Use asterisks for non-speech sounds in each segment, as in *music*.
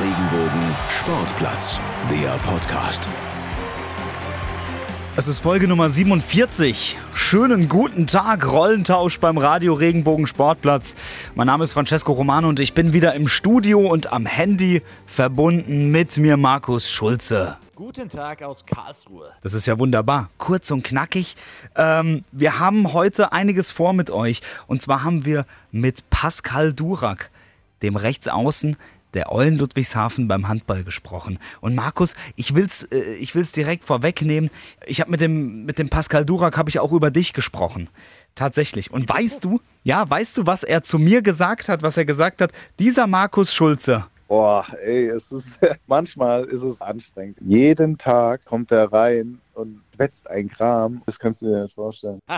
Regenbogen Sportplatz, der Podcast. Es ist Folge Nummer 47. Schönen guten Tag, Rollentausch beim Radio Regenbogen Sportplatz. Mein Name ist Francesco Romano und ich bin wieder im Studio und am Handy verbunden mit mir Markus Schulze. Guten Tag aus Karlsruhe. Das ist ja wunderbar. Kurz und knackig. Ähm, wir haben heute einiges vor mit euch. Und zwar haben wir mit Pascal Durak, dem Rechtsaußen, der Eulen Ludwigshafen beim Handball gesprochen. Und Markus, ich will's, äh, ich will's direkt vorwegnehmen. Ich habe mit dem, mit dem Pascal Durak habe ich auch über dich gesprochen. Tatsächlich. Und weißt du, ja, weißt du, was er zu mir gesagt hat, was er gesagt hat? Dieser Markus Schulze. Boah, ey, es ist *laughs* manchmal ist es anstrengend. Jeden Tag kommt er rein und wetzt ein Kram. Das kannst du dir nicht vorstellen. *laughs*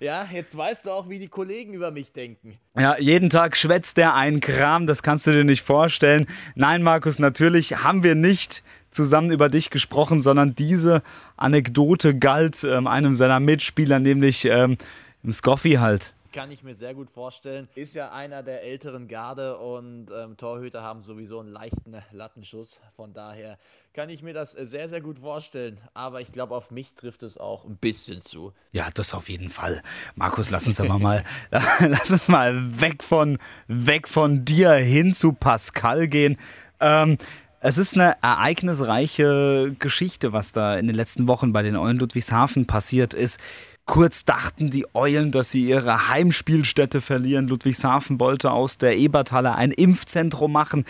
ja, jetzt weißt du auch, wie die Kollegen über mich denken. Ja, jeden Tag schwätzt der einen Kram, das kannst du dir nicht vorstellen. Nein, Markus, natürlich haben wir nicht zusammen über dich gesprochen, sondern diese Anekdote galt ähm, einem seiner Mitspieler, nämlich ähm, im Scoffi halt kann ich mir sehr gut vorstellen. Ist ja einer der älteren Garde und ähm, Torhüter haben sowieso einen leichten Lattenschuss. Von daher kann ich mir das sehr, sehr gut vorstellen. Aber ich glaube, auf mich trifft es auch ein bisschen zu. Ja, das auf jeden Fall. Markus, lass uns aber mal, *laughs* lass uns mal weg von, weg von dir hin zu Pascal gehen. Ähm, es ist eine ereignisreiche Geschichte, was da in den letzten Wochen bei den Eulen Ludwigshafen passiert ist. Kurz dachten die Eulen, dass sie ihre Heimspielstätte verlieren. Ludwigshafen wollte aus der Eberthalle ein Impfzentrum machen.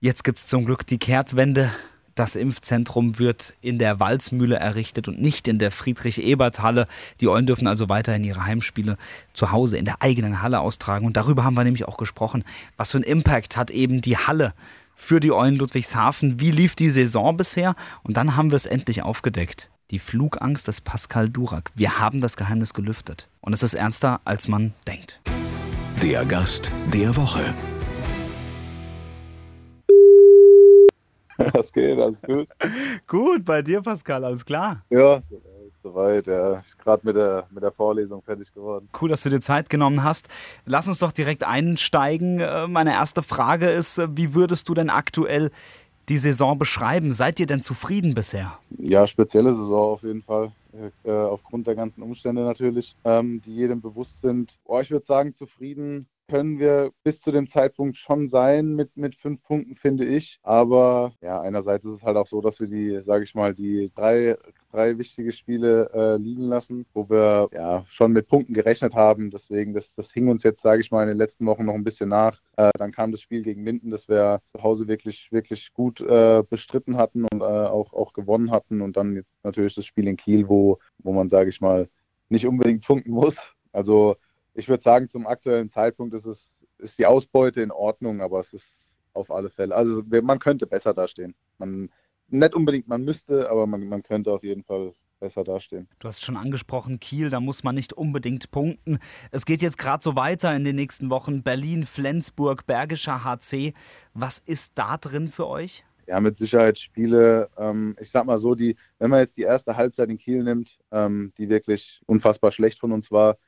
Jetzt gibt es zum Glück die Kehrtwende. Das Impfzentrum wird in der Walzmühle errichtet und nicht in der Friedrich-Ebert-Halle. Die Eulen dürfen also weiterhin ihre Heimspiele zu Hause in der eigenen Halle austragen. Und darüber haben wir nämlich auch gesprochen. Was für einen Impact hat eben die Halle für die Eulen Ludwigshafen? Wie lief die Saison bisher? Und dann haben wir es endlich aufgedeckt. Die Flugangst des Pascal Durak. Wir haben das Geheimnis gelüftet. Und es ist ernster, als man denkt. Der Gast der Woche. *laughs* Was geht? Alles gut? gut, bei dir, Pascal, alles klar? Ja, soweit. Ja. Gerade mit der, mit der Vorlesung fertig geworden. Cool, dass du dir Zeit genommen hast. Lass uns doch direkt einsteigen. Äh, meine erste Frage ist, äh, wie würdest du denn aktuell die Saison beschreiben? Seid ihr denn zufrieden bisher? Ja, spezielle Saison auf jeden Fall. Äh, aufgrund der ganzen Umstände natürlich, ähm, die jedem bewusst sind. Oh, ich würde sagen, zufrieden können wir bis zu dem Zeitpunkt schon sein mit, mit fünf Punkten, finde ich. Aber ja, einerseits ist es halt auch so, dass wir die, sage ich mal, die drei, drei wichtige Spiele äh, liegen lassen, wo wir ja schon mit Punkten gerechnet haben. Deswegen, das, das hing uns jetzt, sage ich mal, in den letzten Wochen noch ein bisschen nach. Äh, dann kam das Spiel gegen Minden, das wir zu Hause wirklich, wirklich gut äh, bestritten hatten und äh, auch, auch gewonnen hatten. Und dann jetzt natürlich das Spiel in Kiel, wo, wo man, sage ich mal, nicht unbedingt punkten muss. Also ich würde sagen, zum aktuellen Zeitpunkt ist es ist die Ausbeute in Ordnung, aber es ist auf alle Fälle. Also man könnte besser dastehen. Man, nicht unbedingt, man müsste, aber man, man könnte auf jeden Fall besser dastehen. Du hast schon angesprochen, Kiel, da muss man nicht unbedingt punkten. Es geht jetzt gerade so weiter in den nächsten Wochen. Berlin, Flensburg, Bergischer HC. Was ist da drin für euch? Ja, mit Sicherheit Spiele, ähm, ich sag mal so, die, wenn man jetzt die erste Halbzeit in Kiel nimmt, ähm, die wirklich unfassbar schlecht von uns war,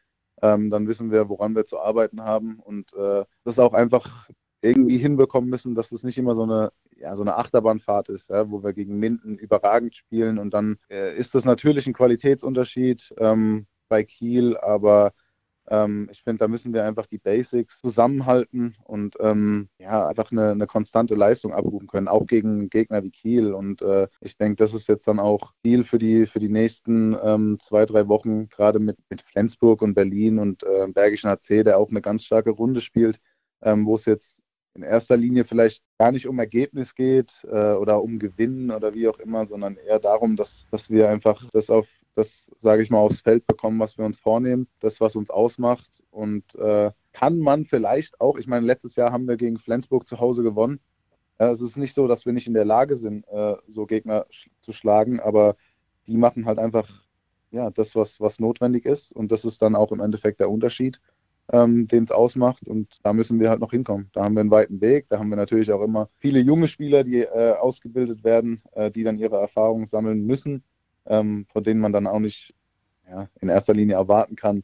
ähm, dann wissen wir, woran wir zu arbeiten haben und äh, das auch einfach irgendwie hinbekommen müssen, dass das nicht immer so eine, ja, so eine Achterbahnfahrt ist, ja, wo wir gegen Minden überragend spielen und dann äh, ist das natürlich ein Qualitätsunterschied ähm, bei Kiel, aber ähm, ich finde, da müssen wir einfach die Basics zusammenhalten und ähm, ja, einfach eine, eine, konstante Leistung abrufen können, auch gegen Gegner wie Kiel. Und äh, ich denke, das ist jetzt dann auch Ziel für die, für die nächsten ähm, zwei, drei Wochen, gerade mit, mit Flensburg und Berlin und äh, Bergischen HC, der auch eine ganz starke Runde spielt, ähm, wo es jetzt in erster Linie vielleicht gar nicht um Ergebnis geht äh, oder um Gewinnen oder wie auch immer, sondern eher darum, dass, dass wir einfach das auf das, sage ich mal, aufs Feld bekommen, was wir uns vornehmen, das, was uns ausmacht. Und äh, kann man vielleicht auch, ich meine, letztes Jahr haben wir gegen Flensburg zu Hause gewonnen. Ja, es ist nicht so, dass wir nicht in der Lage sind, äh, so Gegner sch zu schlagen, aber die machen halt einfach ja, das, was, was notwendig ist. Und das ist dann auch im Endeffekt der Unterschied, ähm, den es ausmacht. Und da müssen wir halt noch hinkommen. Da haben wir einen weiten Weg. Da haben wir natürlich auch immer viele junge Spieler, die äh, ausgebildet werden, äh, die dann ihre Erfahrungen sammeln müssen ähm, von denen man dann auch nicht ja, in erster Linie erwarten kann,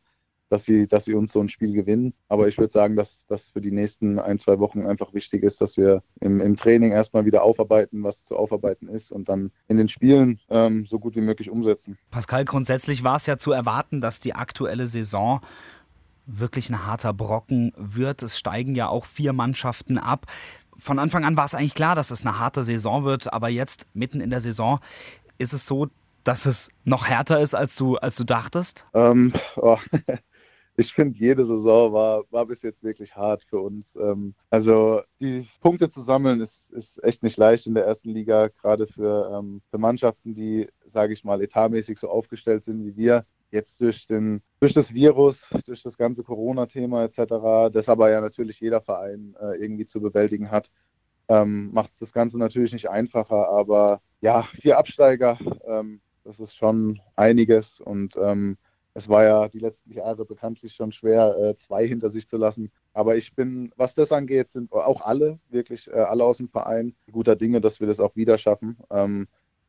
dass sie, dass sie uns so ein Spiel gewinnen. Aber ich würde sagen, dass das für die nächsten ein, zwei Wochen einfach wichtig ist, dass wir im, im Training erstmal wieder aufarbeiten, was zu aufarbeiten ist und dann in den Spielen ähm, so gut wie möglich umsetzen. Pascal, grundsätzlich war es ja zu erwarten, dass die aktuelle Saison wirklich ein harter Brocken wird. Es steigen ja auch vier Mannschaften ab. Von Anfang an war es eigentlich klar, dass es eine harte Saison wird, aber jetzt mitten in der Saison ist es so, dass es noch härter ist, als du, als du dachtest? Ähm, oh. *laughs* Ich finde, jede Saison war, war bis jetzt wirklich hart für uns. Ähm, also die Punkte zu sammeln ist, ist echt nicht leicht in der ersten Liga, gerade für, ähm, für Mannschaften, die, sage ich mal, etatmäßig so aufgestellt sind wie wir jetzt durch, den, durch das Virus, durch das ganze Corona-Thema etc., das aber ja natürlich jeder Verein äh, irgendwie zu bewältigen hat, ähm, macht das Ganze natürlich nicht einfacher. Aber ja, vier Absteiger, ähm, das ist schon einiges und ähm, es war ja die letzten Jahre bekanntlich schon schwer, äh, zwei hinter sich zu lassen. Aber ich bin, was das angeht, sind auch alle, wirklich äh, alle aus dem Verein, guter Dinge, dass wir das auch wieder schaffen.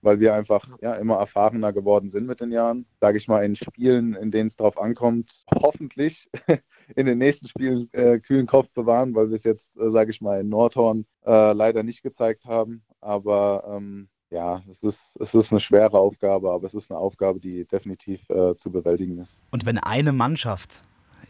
Weil wir einfach ja, immer erfahrener geworden sind mit den Jahren. Sage ich mal, in Spielen, in denen es drauf ankommt, hoffentlich *laughs* in den nächsten Spielen äh, kühlen Kopf bewahren, weil wir es jetzt, äh, sage ich mal, in Nordhorn äh, leider nicht gezeigt haben. Aber ähm, ja, es ist, es ist eine schwere Aufgabe, aber es ist eine Aufgabe, die definitiv äh, zu bewältigen ist. Und wenn eine Mannschaft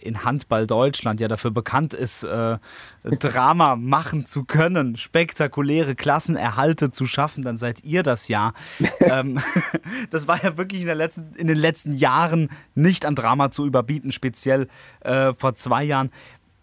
in Handball Deutschland ja dafür bekannt ist, äh, Drama machen zu können, spektakuläre Klassenerhalte zu schaffen, dann seid ihr das ja. *laughs* ähm, *laughs* das war ja wirklich in, letzten, in, den letzten Jahren nicht an Drama zu überbieten, speziell äh, vor zwei Jahren.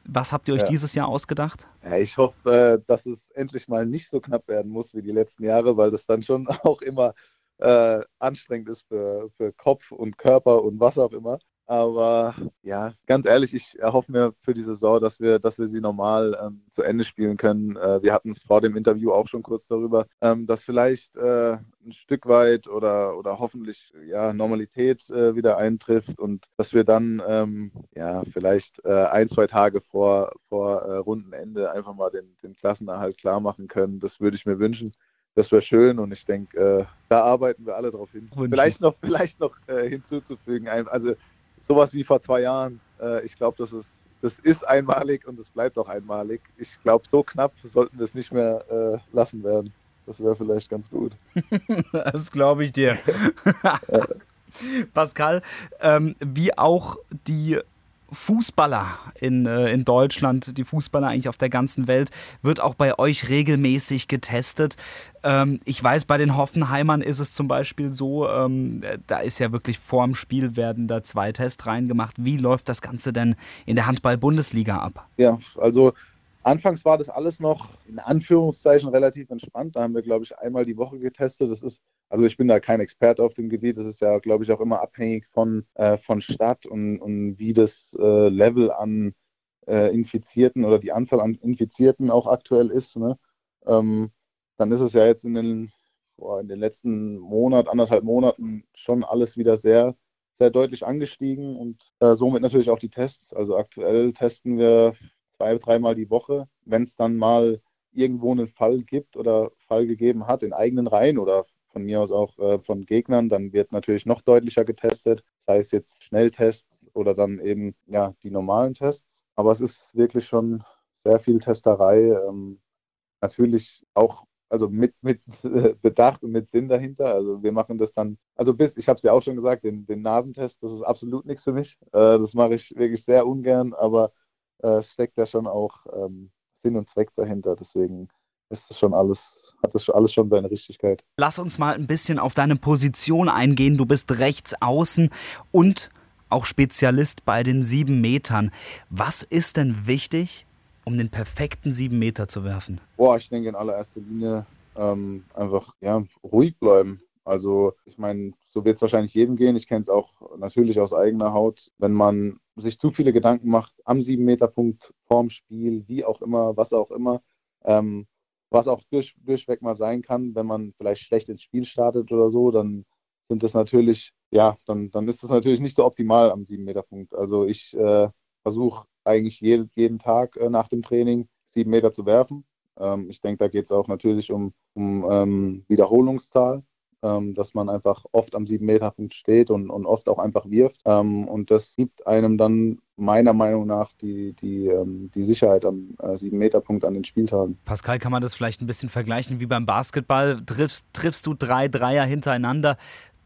Was habt ihr euch ja. dieses Jahr ausgedacht? Ja, ich hoffe, äh, dass es endlich mal nicht so knapp werden muss wie die letzten Jahre, weil das dann schon *laughs* auch immer äh, anstrengend ist für, für Kopf und Körper und was auch immer. Aber ja, ganz ehrlich, ich erhoffe mir für die Saison, dass wir, dass wir sie normal ähm, zu Ende spielen können. Äh, wir hatten es vor dem Interview auch schon kurz darüber, ähm, dass vielleicht äh, ein Stück weit oder, oder hoffentlich ja, Normalität äh, wieder eintrifft und dass wir dann ähm, ja, vielleicht äh, ein, zwei Tage vor, vor äh, Rundenende einfach mal den, den Klassenerhalt klar machen können. Das würde ich mir wünschen das wäre schön und ich denke, äh, da arbeiten wir alle drauf hin. Vielleicht noch, *laughs* vielleicht noch äh, hinzuzufügen, also sowas wie vor zwei Jahren. Äh, ich glaube, das ist, das ist einmalig und es bleibt auch einmalig. Ich glaube, so knapp sollten wir es nicht mehr äh, lassen werden. Das wäre vielleicht ganz gut. *laughs* das glaube ich dir. *laughs* Pascal, ähm, wie auch die Fußballer in, äh, in Deutschland, die Fußballer eigentlich auf der ganzen Welt, wird auch bei euch regelmäßig getestet. Ähm, ich weiß, bei den Hoffenheimern ist es zum Beispiel so, ähm, da ist ja wirklich vorm Spiel werden da zwei Tests reingemacht. Wie läuft das Ganze denn in der Handball-Bundesliga ab? Ja, also Anfangs war das alles noch in Anführungszeichen relativ entspannt. Da haben wir, glaube ich, einmal die Woche getestet. Das ist, also ich bin da kein Experte auf dem Gebiet. Das ist ja, glaube ich, auch immer abhängig von, äh, von Stadt und, und wie das äh, Level an äh, Infizierten oder die Anzahl an Infizierten auch aktuell ist. Ne? Ähm, dann ist es ja jetzt in den, boah, in den letzten Monat, anderthalb Monaten schon alles wieder sehr, sehr deutlich angestiegen und äh, somit natürlich auch die Tests. Also aktuell testen wir zwei, dreimal die Woche. Wenn es dann mal irgendwo einen Fall gibt oder Fall gegeben hat in eigenen Reihen oder von mir aus auch äh, von Gegnern, dann wird natürlich noch deutlicher getestet, sei es jetzt Schnelltests oder dann eben ja die normalen Tests. Aber es ist wirklich schon sehr viel Testerei. Ähm, natürlich auch also mit, mit *laughs* Bedacht und mit Sinn dahinter. Also wir machen das dann, also bis, ich habe es ja auch schon gesagt, den, den Nasentest, das ist absolut nichts für mich. Äh, das mache ich wirklich sehr ungern, aber äh, steckt ja schon auch ähm, Sinn und Zweck dahinter. Deswegen ist es schon alles, hat es alles schon seine Richtigkeit. Lass uns mal ein bisschen auf deine Position eingehen. Du bist rechts außen und auch Spezialist bei den sieben Metern. Was ist denn wichtig, um den perfekten sieben Meter zu werfen? Boah, ich denke in allererster Linie ähm, einfach ja, ruhig bleiben. Also ich meine, so wird es wahrscheinlich jedem gehen. Ich kenne es auch natürlich aus eigener Haut. Wenn man sich zu viele Gedanken macht am 7-Meter-Punkt, vorm Spiel, wie auch immer, was auch immer, ähm, was auch durch, durchweg mal sein kann, wenn man vielleicht schlecht ins Spiel startet oder so, dann sind das natürlich, ja, dann, dann ist das natürlich nicht so optimal am 7-Meter-Punkt. Also ich äh, versuche eigentlich je, jeden Tag äh, nach dem Training 7 Meter zu werfen. Ähm, ich denke, da geht es auch natürlich um, um ähm, Wiederholungszahl ähm, dass man einfach oft am 7-Meter-Punkt steht und, und oft auch einfach wirft. Ähm, und das gibt einem dann meiner Meinung nach die, die, ähm, die Sicherheit am äh, 7-Meter-Punkt an den Spieltagen. Pascal, kann man das vielleicht ein bisschen vergleichen wie beim Basketball? Triffst, triffst du drei Dreier hintereinander,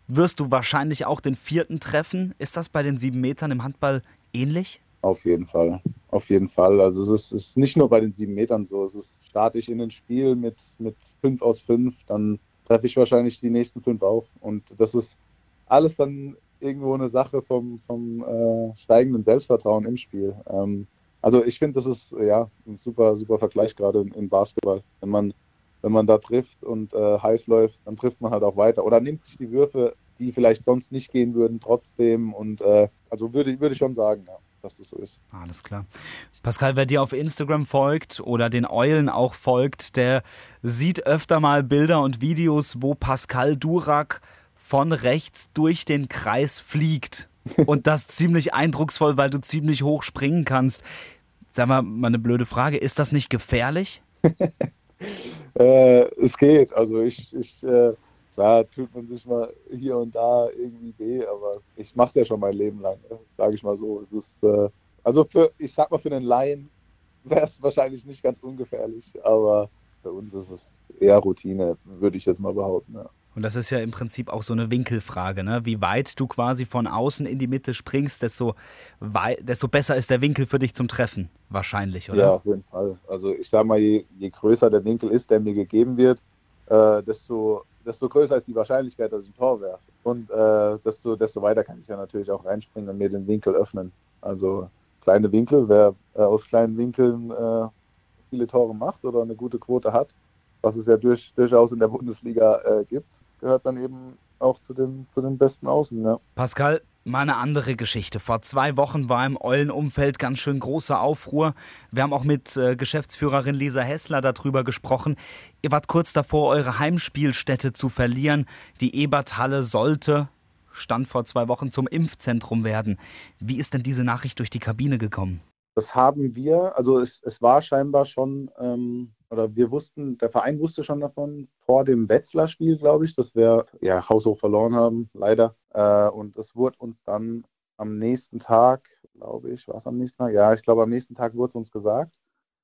wirst du wahrscheinlich auch den vierten treffen. Ist das bei den sieben Metern im Handball ähnlich? Auf jeden Fall, auf jeden Fall. Also es ist, ist nicht nur bei den sieben Metern so. Es ist starte ich in ein Spiel mit, mit fünf aus fünf, dann treffe ich wahrscheinlich die nächsten fünf auch. Und das ist alles dann irgendwo eine Sache vom, vom äh, steigenden Selbstvertrauen im Spiel. Ähm, also ich finde, das ist ja ein super, super Vergleich gerade im Basketball. Wenn man, wenn man da trifft und äh, heiß läuft, dann trifft man halt auch weiter. Oder nimmt sich die Würfe, die vielleicht sonst nicht gehen würden, trotzdem. Und äh, also würde, würde ich schon sagen, ja dass das so ist. Alles klar. Pascal, wer dir auf Instagram folgt oder den Eulen auch folgt, der sieht öfter mal Bilder und Videos, wo Pascal Durak von rechts durch den Kreis fliegt. Und das ziemlich eindrucksvoll, weil du ziemlich hoch springen kannst. Sag mal, mal eine blöde Frage, ist das nicht gefährlich? *laughs* äh, es geht. Also ich, ich äh, klar tut man sich mal hier und da irgendwie weh, aber ich mache es ja schon mein Leben lang, ne? sage ich mal so. Es ist, äh, also für, ich sag mal, für den Laien wäre es wahrscheinlich nicht ganz ungefährlich, aber für uns ist es eher Routine, würde ich jetzt mal behaupten. Ja. Und das ist ja im Prinzip auch so eine Winkelfrage, ne? Wie weit du quasi von außen in die Mitte springst, desto, desto besser ist der Winkel für dich zum Treffen, wahrscheinlich, oder? Ja, auf jeden Fall. Also ich sag mal, je, je größer der Winkel ist, der mir gegeben wird, äh, desto desto größer ist die Wahrscheinlichkeit, dass ich ein Tor werfe. Und äh, desto, desto weiter kann ich ja natürlich auch reinspringen und mir den Winkel öffnen. Also kleine Winkel, wer äh, aus kleinen Winkeln äh, viele Tore macht oder eine gute Quote hat, was es ja durch, durchaus in der Bundesliga äh, gibt, gehört dann eben auch zu den, zu den besten Außen. Ja. Pascal, Mal eine andere Geschichte. Vor zwei Wochen war im Eulenumfeld ganz schön großer Aufruhr. Wir haben auch mit äh, Geschäftsführerin Lisa Hessler darüber gesprochen. Ihr wart kurz davor, eure Heimspielstätte zu verlieren. Die Eberthalle sollte, stand vor zwei Wochen, zum Impfzentrum werden. Wie ist denn diese Nachricht durch die Kabine gekommen? Das haben wir, also es, es war scheinbar schon ähm, oder wir wussten, der Verein wusste schon davon vor dem Wetzlar-Spiel, glaube ich, dass wir ja haushoch verloren haben, leider. Äh, und es wurde uns dann am nächsten Tag, glaube ich, war es am nächsten Tag? Ja, ich glaube, am nächsten Tag wurde es uns gesagt,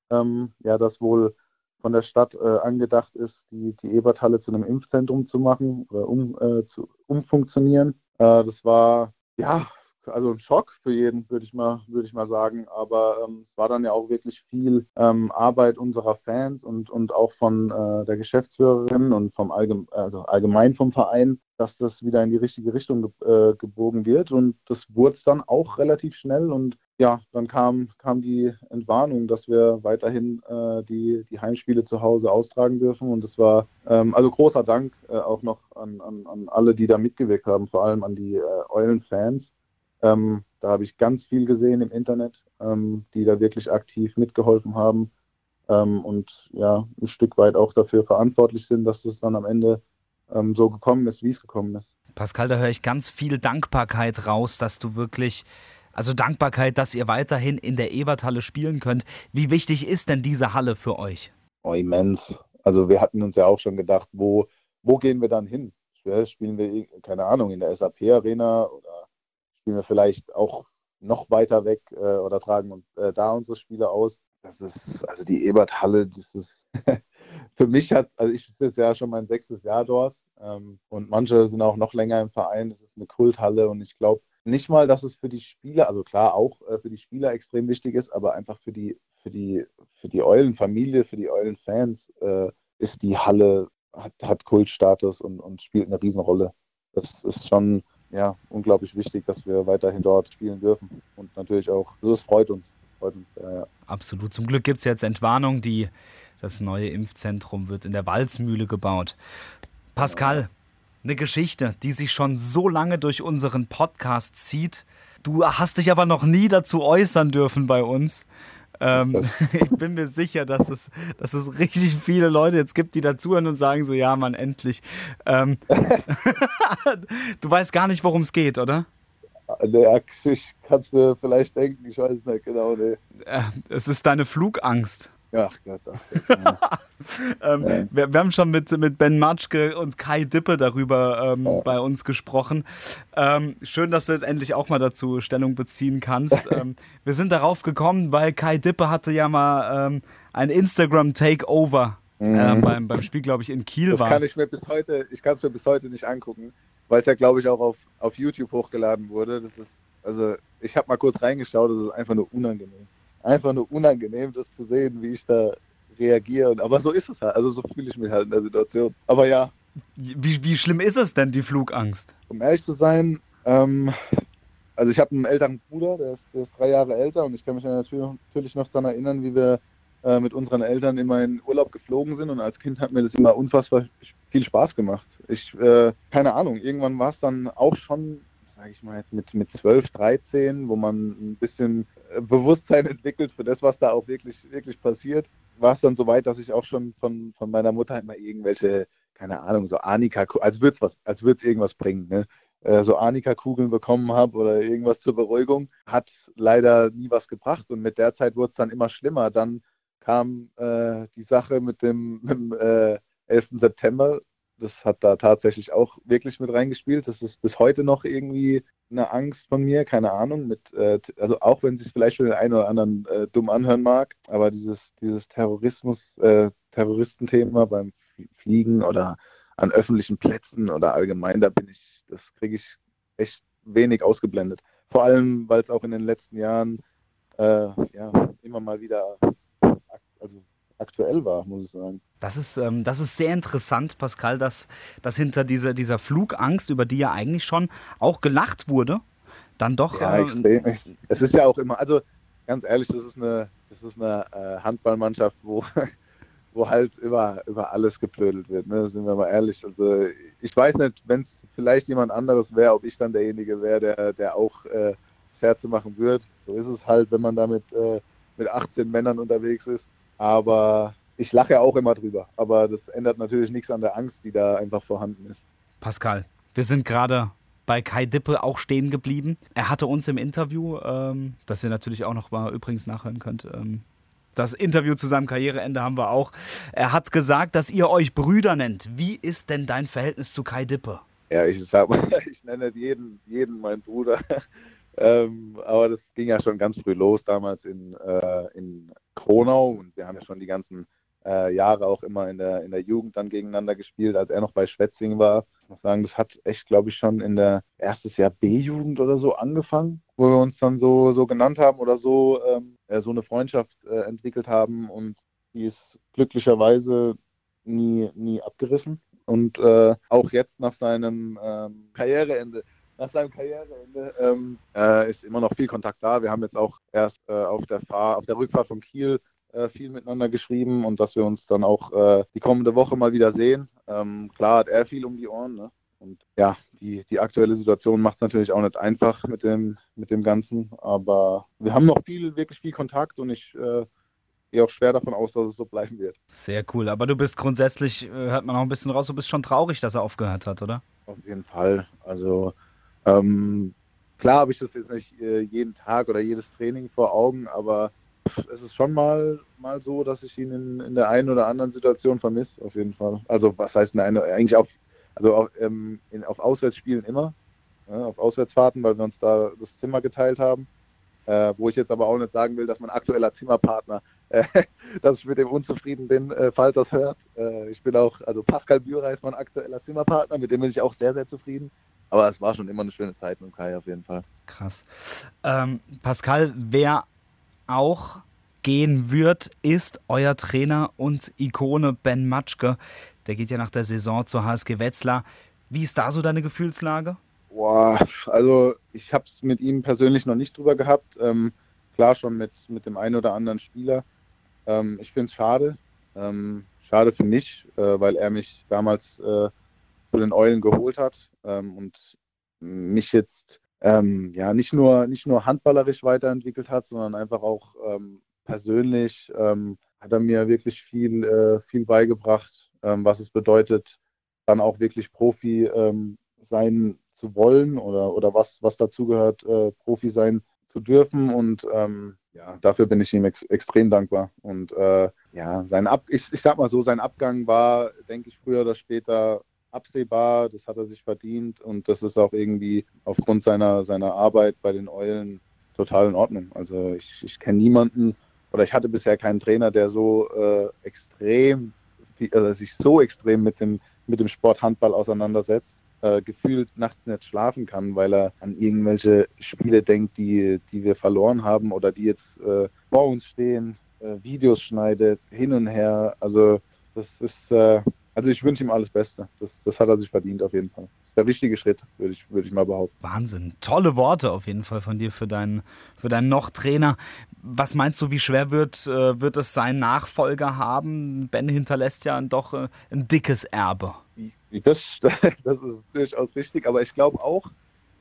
ähm, ja, dass wohl von der Stadt äh, angedacht ist, die, die Eberthalle zu einem Impfzentrum zu machen oder um, äh, zu, umfunktionieren. Äh, das war, ja, also ein Schock für jeden, würde ich mal, würde ich mal sagen. Aber ähm, es war dann ja auch wirklich viel ähm, Arbeit unserer Fans und, und auch von äh, der Geschäftsführerin und vom Allgeme also allgemein vom Verein, dass das wieder in die richtige Richtung ge äh, gebogen wird. Und das wurde es dann auch relativ schnell. Und ja, dann kam, kam die Entwarnung, dass wir weiterhin äh, die, die Heimspiele zu Hause austragen dürfen. Und es war ähm, also großer Dank äh, auch noch an, an, an alle, die da mitgewirkt haben, vor allem an die äh, Eulen-Fans ähm, da habe ich ganz viel gesehen im Internet, ähm, die da wirklich aktiv mitgeholfen haben ähm, und ja, ein Stück weit auch dafür verantwortlich sind, dass es dann am Ende ähm, so gekommen ist, wie es gekommen ist. Pascal, da höre ich ganz viel Dankbarkeit raus, dass du wirklich, also Dankbarkeit, dass ihr weiterhin in der Eberthalle spielen könnt. Wie wichtig ist denn diese Halle für euch? Oh, immens. Also wir hatten uns ja auch schon gedacht, wo, wo gehen wir dann hin? Spielen wir, keine Ahnung, in der SAP-Arena oder spielen wir vielleicht auch noch weiter weg äh, oder tragen und, äh, da unsere Spiele aus. Das ist, also die Eberthalle, das ist *laughs* für mich hat, also ich bin jetzt ja schon mein sechstes Jahr dort ähm, und manche sind auch noch länger im Verein. Das ist eine Kulthalle und ich glaube nicht mal, dass es für die Spieler, also klar auch äh, für die Spieler extrem wichtig ist, aber einfach für die, für die, für die Eulenfamilie, für die Eulenfans äh, ist die Halle, hat, hat Kultstatus und, und spielt eine Riesenrolle. Das ist schon, ja, unglaublich wichtig, dass wir weiterhin dort spielen dürfen. Und natürlich auch, also es freut uns. Freut uns ja. Absolut. Zum Glück gibt es jetzt Entwarnung. Die, das neue Impfzentrum wird in der Walzmühle gebaut. Pascal, eine Geschichte, die sich schon so lange durch unseren Podcast zieht. Du hast dich aber noch nie dazu äußern dürfen bei uns. Ähm, *laughs* ich bin mir sicher, dass es, dass es richtig viele Leute jetzt gibt, die dazuhören und sagen so, ja, Mann, endlich. Ähm, *laughs* du weißt gar nicht, worum es geht, oder? Nee, ich kann es mir vielleicht denken, ich weiß es nicht genau. Nee. Äh, es ist deine Flugangst. Ach Gott, ach Gott. *laughs* ähm, ja. wir, wir, haben schon mit, mit Ben Matschke und Kai Dippe darüber ähm, ja. bei uns gesprochen. Ähm, schön, dass du jetzt endlich auch mal dazu Stellung beziehen kannst. *laughs* Ähm, wir sind darauf gekommen, weil Kai Dippe hatte ja mal ähm, ein Instagram-Takeover mhm. beim, beim Spiel, glaube ich, in Kiel das war. kann ich mir bis heute, ich kann es mir bis heute nicht angucken, weil es ja, glaube ich, auch auf, auf YouTube hochgeladen wurde. Das ist, also ich habe mal kurz reingeschaut, das ist einfach nur unangenehm einfach nur unangenehm, das zu sehen, wie ich da reagiere. Aber so ist es halt. Also so fühle ich mich halt in der Situation. Aber ja. Wie, wie schlimm ist es denn, die Flugangst? Um ehrlich zu sein, ähm, also ich habe einen älteren Bruder, der ist, der ist, drei Jahre älter und ich kann mich natürlich noch daran erinnern, wie wir äh, mit unseren Eltern immer in Urlaub geflogen sind und als Kind hat mir das immer unfassbar viel Spaß gemacht. Ich, äh, keine Ahnung, irgendwann war es dann auch schon sage ich mal jetzt mit, mit 12, 13, wo man ein bisschen Bewusstsein entwickelt für das, was da auch wirklich, wirklich passiert, war es dann so weit, dass ich auch schon von, von meiner Mutter immer irgendwelche, keine Ahnung, so Anika, als würde es was, als würde es irgendwas bringen, ne? Äh, so Anika-Kugeln bekommen habe oder irgendwas zur Beruhigung, hat leider nie was gebracht und mit der Zeit wurde es dann immer schlimmer. Dann kam äh, die Sache mit dem, mit dem äh, 11. September, das hat da tatsächlich auch wirklich mit reingespielt. Das ist bis heute noch irgendwie eine Angst von mir, keine Ahnung. Mit, äh, also auch wenn es vielleicht für den einen oder anderen äh, dumm anhören mag, aber dieses, dieses Terrorismus, äh, Terroristenthema beim Fliegen oder an öffentlichen Plätzen oder allgemein, da bin ich, das kriege ich echt wenig ausgeblendet. Vor allem, weil es auch in den letzten Jahren äh, ja, immer mal wieder also aktuell war, muss ich sagen. Das ist, ähm, das ist sehr interessant, Pascal, dass, dass hinter dieser, dieser Flugangst, über die ja eigentlich schon auch gelacht wurde, dann doch. Ja, ähm, extrem. Es ist ja auch immer, also ganz ehrlich, das ist eine, das ist eine äh, Handballmannschaft, wo, *laughs* wo halt über, über alles geplödelt wird, ne? sind wir mal ehrlich. Also ich weiß nicht, wenn es vielleicht jemand anderes wäre, ob ich dann derjenige wäre, der, der auch äh, Scherze machen würde. So ist es halt, wenn man da mit, äh, mit 18 Männern unterwegs ist. Aber ich lache auch immer drüber, aber das ändert natürlich nichts an der Angst, die da einfach vorhanden ist. Pascal, wir sind gerade bei Kai Dippe auch stehen geblieben. Er hatte uns im Interview, ähm, das ihr natürlich auch noch mal übrigens nachhören könnt, ähm, das Interview zu seinem Karriereende haben wir auch. Er hat gesagt, dass ihr euch Brüder nennt. Wie ist denn dein Verhältnis zu Kai Dippe? Ja, ich sag mal, *laughs* ich nenne jeden, jeden meinen Bruder. Ähm, aber das ging ja schon ganz früh los damals in, äh, in Kronau und wir haben ja schon die ganzen äh, Jahre auch immer in der, in der Jugend dann gegeneinander gespielt, als er noch bei Schwetzing war. Ich muss sagen, das hat echt, glaube ich, schon in der erstes Jahr B-Jugend oder so angefangen, wo wir uns dann so, so genannt haben oder so, ähm, äh, so eine Freundschaft äh, entwickelt haben und die ist glücklicherweise nie, nie abgerissen. Und äh, auch jetzt nach seinem ähm, Karriereende nach seinem Karriereende ähm, äh, ist immer noch viel Kontakt da. Wir haben jetzt auch erst äh, auf, der Fahr auf der Rückfahrt von Kiel äh, viel miteinander geschrieben und dass wir uns dann auch äh, die kommende Woche mal wieder sehen. Ähm, klar hat er viel um die Ohren. Ne? Und ja, die, die aktuelle Situation macht es natürlich auch nicht einfach mit dem, mit dem Ganzen. Aber wir haben noch viel, wirklich viel Kontakt und ich äh, gehe auch schwer davon aus, dass es so bleiben wird. Sehr cool. Aber du bist grundsätzlich, äh, hört man auch ein bisschen raus, du bist schon traurig, dass er aufgehört hat, oder? Auf jeden Fall. Also ähm, klar habe ich das jetzt nicht äh, jeden Tag oder jedes Training vor Augen, aber es ist schon mal, mal so, dass ich ihn in, in der einen oder anderen Situation vermisse, auf jeden Fall. Also was heißt eine, eigentlich auf, also auf, ähm, in, auf Auswärtsspielen immer, ja, auf Auswärtsfahrten, weil wir uns da das Zimmer geteilt haben. Äh, wo ich jetzt aber auch nicht sagen will, dass mein aktueller Zimmerpartner, äh, *laughs* dass ich mit dem unzufrieden bin, äh, falls das hört. Äh, ich bin auch, also Pascal Bührer ist mein aktueller Zimmerpartner, mit dem bin ich auch sehr, sehr zufrieden. Aber es war schon immer eine schöne Zeit mit Kai auf jeden Fall. Krass. Ähm, Pascal, wer auch gehen wird, ist euer Trainer und Ikone Ben Matschke. Der geht ja nach der Saison zur HSG Wetzlar. Wie ist da so deine Gefühlslage? Boah, also ich habe es mit ihm persönlich noch nicht drüber gehabt. Ähm, klar schon mit, mit dem einen oder anderen Spieler. Ähm, ich finde es schade. Ähm, schade für mich, äh, weil er mich damals äh, zu den Eulen geholt hat ähm, und mich jetzt ähm, ja nicht nur, nicht nur handballerisch weiterentwickelt hat, sondern einfach auch ähm, persönlich ähm, hat er mir wirklich viel, äh, viel beigebracht, ähm, was es bedeutet, dann auch wirklich Profi ähm, sein zu wollen oder, oder was, was dazu gehört, äh, Profi sein zu dürfen. Und ja, dafür bin ich ihm ex extrem dankbar. Und äh, ja, sein Ab ich, ich sag mal so, sein Abgang war, denke ich, früher oder später absehbar. Das hat er sich verdient und das ist auch irgendwie aufgrund seiner, seiner Arbeit bei den Eulen total in Ordnung. Also ich, ich kenne niemanden oder ich hatte bisher keinen Trainer, der so äh, extrem, also sich so extrem mit dem, mit dem Sport Handball auseinandersetzt äh, gefühlt nachts nicht schlafen kann, weil er an irgendwelche Spiele denkt, die, die wir verloren haben oder die jetzt äh, vor uns stehen, äh, Videos schneidet, hin und her. Also das ist, äh, also ich wünsche ihm alles Beste. Das, das hat er sich verdient auf jeden Fall. Das ist der richtige Schritt, würde ich, würd ich mal behaupten. Wahnsinn. Tolle Worte auf jeden Fall von dir für deinen, für deinen Noch-Trainer. Was meinst du, wie schwer wird, äh, wird es sein Nachfolger haben? Ben hinterlässt ja doch äh, ein dickes Erbe. Das, *laughs* das ist durchaus richtig, aber ich glaube auch,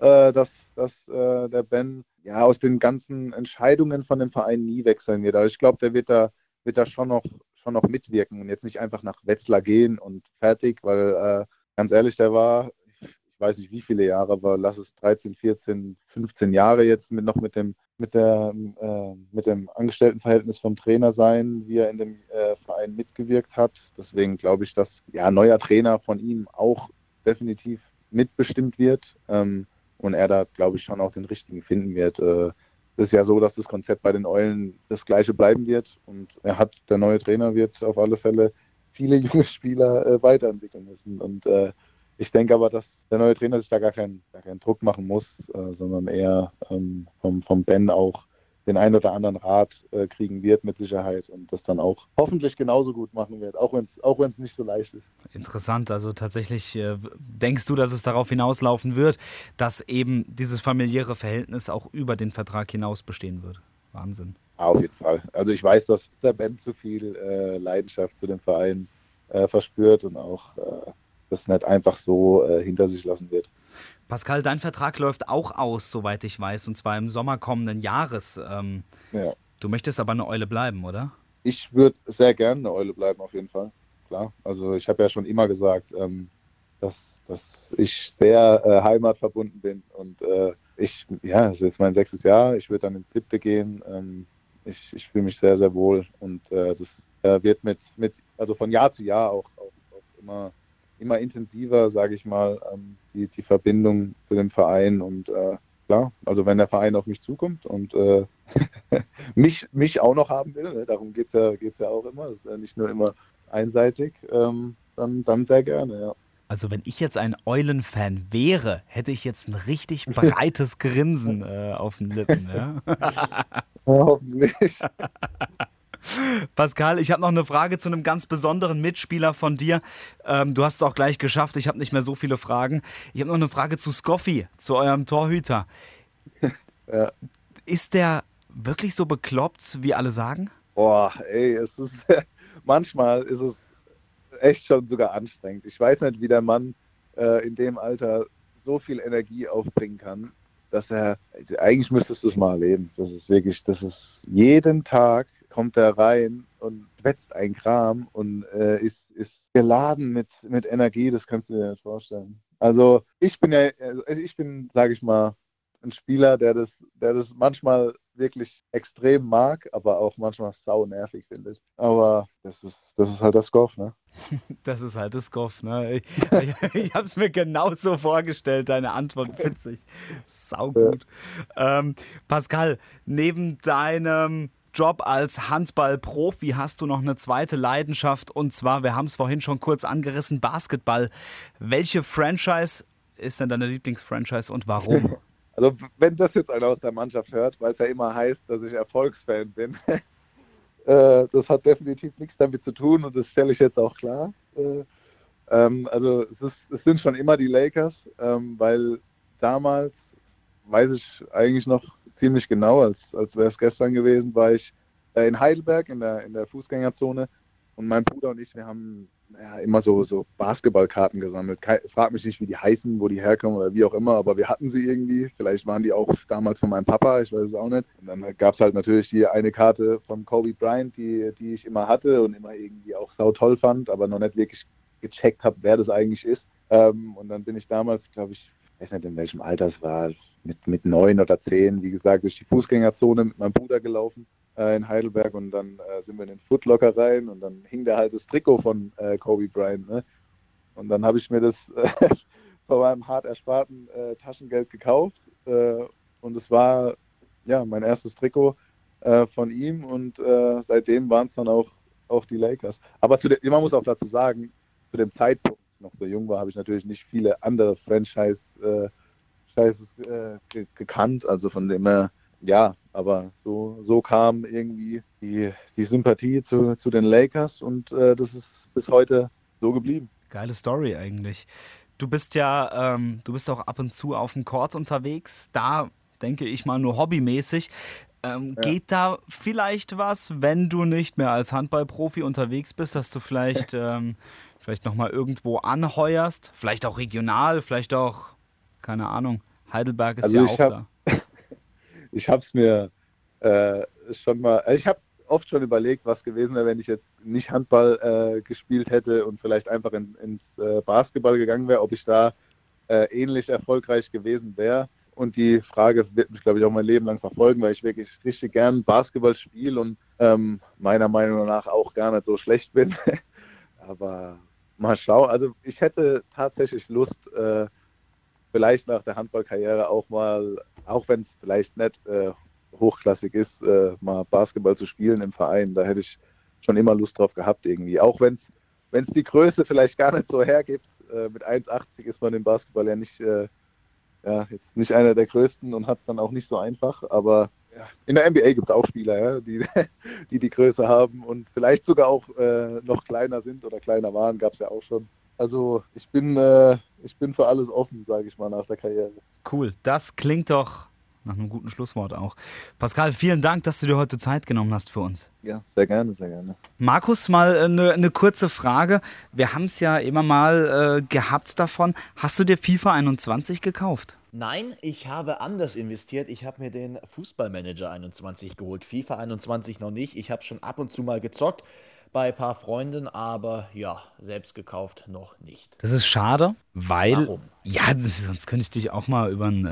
äh, dass, dass der Ben ja aus den ganzen Entscheidungen von dem Verein nie wechseln wird. Also ich glaube, der wird da, wird da schon noch, schon noch mitwirken und jetzt nicht einfach nach Wetzlar gehen und fertig, weil äh, ganz ehrlich, der war, ich weiß nicht wie viele Jahre, aber lass es 13, 14, 15 Jahre jetzt mit, noch mit dem mit, der, äh, mit dem Angestelltenverhältnis vom Trainer sein, wie er in dem äh, Verein mitgewirkt hat. Deswegen glaube ich, dass ja neuer Trainer von ihm auch definitiv mitbestimmt wird ähm, und er da, glaube ich, schon auch den richtigen finden wird. Es ist ja so, dass das Konzept bei den Eulen das gleiche bleiben wird und er hat, der neue Trainer wird auf alle Fälle viele *laughs* junge Spieler äh, weiterentwickeln müssen. Und äh, ich denke aber, dass der neue Trainer sich da gar keinen, gar keinen Druck machen muss, äh, sondern eher ähm, vom, vom Ben auch den einen oder anderen Rat äh, kriegen wird mit Sicherheit und das dann auch hoffentlich genauso gut machen wird, auch wenn es auch nicht so leicht ist. Interessant, also tatsächlich äh, denkst du, dass es darauf hinauslaufen wird, dass eben dieses familiäre Verhältnis auch über den Vertrag hinaus bestehen wird. Wahnsinn. Ja, auf jeden Fall. Also ich weiß, dass der Ben zu viel äh, Leidenschaft zu dem Verein äh, verspürt und auch äh, das nicht einfach so äh, hinter sich lassen wird. Pascal, dein Vertrag läuft auch aus, soweit ich weiß, und zwar im Sommer kommenden Jahres. Ähm, ja. Du möchtest aber eine Eule bleiben, oder? Ich würde sehr gerne eine Eule bleiben, auf jeden Fall. Klar. Also ich habe ja schon immer gesagt, ähm, dass, dass ich sehr äh, heimatverbunden bin und äh, ich, ja, es ist jetzt mein sechstes Jahr, ich würde dann ins siebte gehen. Ähm, ich, ich fühle mich sehr, sehr wohl und äh, das äh, wird mit, mit, also von Jahr zu Jahr auch, auch, auch immer immer intensiver, sage ich mal, ähm, die, die Verbindung zu dem Verein. Und äh, klar, also wenn der Verein auf mich zukommt und äh, *laughs* mich, mich auch noch haben will, ne, darum geht es ja, geht's ja auch immer, das ist ja nicht nur immer einseitig, ähm, dann, dann sehr gerne, ja. Also wenn ich jetzt ein Eulenfan wäre, hätte ich jetzt ein richtig breites *laughs* Grinsen äh, auf den Lippen. Ja? *laughs* Hoffentlich. Pascal, ich habe noch eine Frage zu einem ganz besonderen Mitspieler von dir. Ähm, du hast es auch gleich geschafft. Ich habe nicht mehr so viele Fragen. Ich habe noch eine Frage zu Scoffi, zu eurem Torhüter. *laughs* Ja. Ist der wirklich so bekloppt, wie alle sagen? Boah, ey, es ist *laughs* manchmal ist es echt schon sogar anstrengend. Ich weiß nicht, wie der Mann äh, in dem Alter so viel Energie aufbringen kann, dass er eigentlich müsstest du es mal erleben. Das ist wirklich, das ist jeden Tag kommt er rein und wetzt ein Kram und äh, ist, ist geladen mit, mit Energie, das kannst du dir nicht vorstellen. Also ich bin ja, also ich bin, sage ich mal, ein Spieler, der das, der das manchmal wirklich extrem mag, aber auch manchmal sau nervig findet. Aber das ist, das ist halt das Goff, ne? *laughs* Das ist halt das Goff, ne? Ich, ich, ich habe es mir genauso vorgestellt, deine Antwort witzig. Sau gut. Ja. Ähm, Pascal, neben deinem Job als Handballprofi hast du noch eine zweite Leidenschaft und zwar, wir haben es vorhin schon kurz angerissen, Basketball. Welche Franchise ist denn deine Lieblingsfranchise und warum? *laughs* Also wenn das jetzt einer aus der Mannschaft hört, weil es ja immer heißt, dass ich Erfolgsfan bin, *laughs* äh, das hat definitiv nichts damit zu tun und das stelle ich jetzt auch klar. Äh, ähm, also es, ist, es, sind schon immer die Lakers, ähm, weil damals, weiß ich eigentlich noch ziemlich genau, als, als wäre es gestern gewesen, war ich äh, in Heidelberg in der, in der Fußgängerzone und mein Bruder und ich, wir haben ja, immer so, so Basketballkarten gesammelt. frag mich nicht, wie die heißen, wo die herkommen oder wie auch immer, aber wir hatten sie irgendwie. Vielleicht waren die auch damals von meinem Papa, ich weiß es auch nicht. Und dann gab es halt natürlich die eine Karte von Kobe Bryant, die, die ich immer hatte und immer irgendwie auch sau toll fand, aber noch nicht wirklich gecheckt habe, wer das eigentlich ist. Ähm, und dann bin ich damals, glaube ich, weiß nicht in welchem Alter es war, mit, mit neun oder zehn, wie gesagt, durch die Fußgängerzone mit meinem Bruder gelaufen äh, in Heidelberg und dann äh, sind wir in den Footlocker rein und dann hing da halt das Trikot von äh, Kobe Bryant. Ne? Und dann habe ich mir das äh, *laughs* von meinem hart ersparten äh, Taschengeld gekauft äh, und es war ja mein erstes Trikot von ihm und seitdem waren es dann auch, auch die Lakers. Aber zu man muss auch dazu sagen, zu dem Zeitpunkt, noch so jung war, habe ich natürlich nicht viele andere Franchise Scheißes äh, gekannt. Also von dem her, ja, aber so, so kam irgendwie die, die Sympathie zu, zu den Lakers und äh, das ist bis heute so geblieben. Geile Story eigentlich. Du bist ja, ähm, du bist auch ab und zu auf dem Court unterwegs. Da denke ich mal nur hobbymäßig. Ähm, ja. Geht da vielleicht was, wenn du nicht mehr als Handballprofi unterwegs bist, dass du vielleicht, *laughs* ähm, vielleicht nochmal irgendwo anheuerst? Vielleicht auch regional, vielleicht auch, keine Ahnung, Heidelberg ist also ja auch hab, da. *laughs* ich habe es mir äh, schon mal, also ich habe oft schon überlegt, was gewesen wäre, wenn ich jetzt nicht Handball äh, gespielt hätte und vielleicht einfach in, ins äh, Basketball gegangen wäre, ob ich da äh, ähnlich erfolgreich gewesen wäre. Und die Frage wird mich, glaube ich, auch mein Leben lang verfolgen, weil ich wirklich richtig gern Basketball spiele und ähm, meiner Meinung nach auch gar nicht so schlecht bin. *laughs* Aber mal schauen. Also ich hätte tatsächlich Lust, äh, vielleicht nach der Handballkarriere auch mal, auch wenn es vielleicht nicht äh, hochklassig ist, äh, mal Basketball zu spielen im Verein. Da hätte ich schon immer Lust drauf gehabt irgendwie. Auch wenn es die Größe vielleicht gar nicht so hergibt. Äh, mit 1,80 ist man im Basketball ja nicht, äh, ja, jetzt nicht einer der größten und hat es dann auch nicht so einfach. Aber in der NBA gibt es auch Spieler, ja, die, *laughs* die die Größe haben und vielleicht sogar auch äh, noch kleiner sind oder kleiner waren, gab es ja auch schon. Also ich bin, äh, ich bin für alles offen, sage ich mal, nach der Karriere. Cool, das klingt doch nach einem guten Schlusswort auch. Pascal, vielen Dank, dass du dir heute Zeit genommen hast für uns. Ja, sehr gerne, sehr gerne. Markus, mal eine, eine kurze Frage. Wir haben es ja immer mal äh, gehabt davon. Hast du dir FIFA 21 gekauft? Nein, ich habe anders investiert. Ich habe mir den Fußballmanager 21 geholt. FIFA 21 noch nicht. Ich habe schon ab und zu mal gezockt bei ein paar Freunden, aber ja, selbst gekauft noch nicht. Das ist schade, weil. Warum? Ja, sonst könnte ich dich auch mal über einen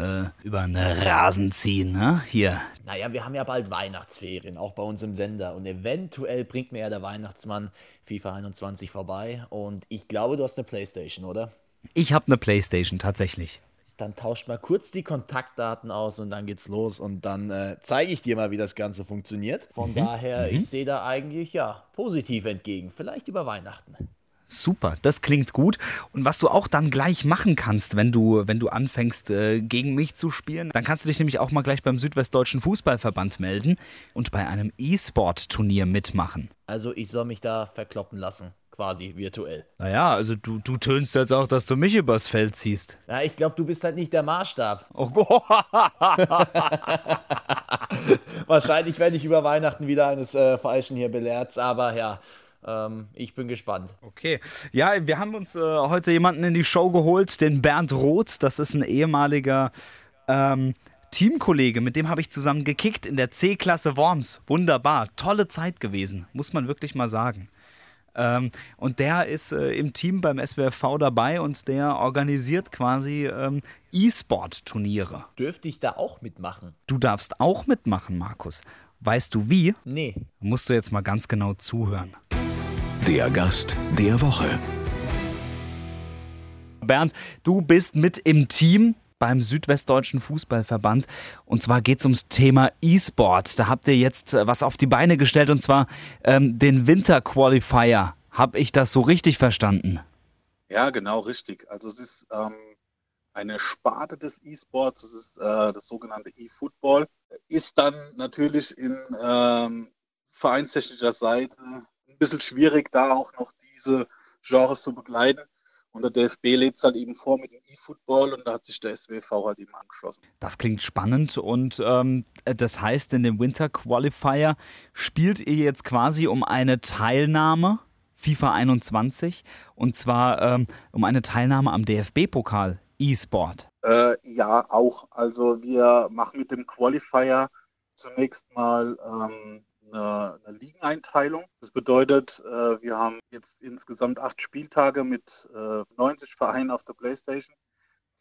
äh, Rasen ziehen, ne? Hier. Naja, wir haben ja bald Weihnachtsferien, auch bei uns im Sender. Und eventuell bringt mir ja der Weihnachtsmann FIFA 21 vorbei. Und ich glaube, du hast eine Playstation, oder? Ich habe eine Playstation, tatsächlich dann tauscht mal kurz die Kontaktdaten aus und dann geht's los und dann äh, zeige ich dir mal, wie das Ganze funktioniert. Von mhm. daher, mhm. ich sehe da eigentlich ja positiv entgegen, vielleicht über Weihnachten. Super, das klingt gut. Und was du auch dann gleich machen kannst, wenn du, wenn du anfängst, äh, gegen mich zu spielen, dann kannst du dich nämlich auch mal gleich beim Südwestdeutschen Fußballverband melden und bei einem E-Sport-Turnier mitmachen. Also ich soll mich da verkloppen lassen quasi virtuell. Naja, also du, du tönst jetzt auch, dass du mich übers Feld ziehst. Ja, ich glaube, du bist halt nicht der Maßstab. *laughs* Oh. Wahrscheinlich werde ich über Weihnachten wieder eines äh, Falschen hier belehrt, aber ja. Ähm, ich bin gespannt. Okay. Ja, wir haben uns äh, heute jemanden in die Show geholt, den Bernd Roth. Das ist ein ehemaliger ähm, Teamkollege, mit dem habe ich zusammen gekickt in der C-Klasse Worms. Wunderbar. Tolle Zeit gewesen, muss man wirklich mal sagen. Ähm, und der ist äh, im Team beim SWFV dabei und der organisiert quasi ähm, E-Sport-Turniere. Dürfte ich da auch mitmachen? Du darfst auch mitmachen, Markus. Weißt du wie? Nee. Musst du jetzt mal ganz genau zuhören. Der Gast der Woche. Bernd, du bist mit im Team beim Südwestdeutschen Fußballverband. Und zwar geht es ums Thema E-Sport. Da habt ihr jetzt äh, was auf die Beine gestellt und zwar ähm, den Winter Qualifier. Habe ich das so richtig verstanden? Ja, genau richtig. Also es ist ähm, eine Sparte des E-Sports, das ist äh, das sogenannte E-Football. Ist dann natürlich in ähm, vereinstechnischer Seite ein bisschen schwierig, da auch noch diese Genres zu begleiten. Und der DFB lebt es halt eben vor mit dem E-Football und da hat sich der SWV halt eben angeschlossen. Das klingt spannend und ähm, das heißt, in dem Winter Qualifier spielt ihr jetzt quasi um eine Teilnahme FIFA 21 und zwar ähm, um eine Teilnahme am DFB-Pokal E-Sport. Äh, ja, auch. Also wir machen mit dem Qualifier zunächst mal ähm, eine, eine Ligeneinteilung. Das bedeutet, äh, wir haben jetzt insgesamt acht Spieltage mit äh, 90 Vereinen auf der Playstation.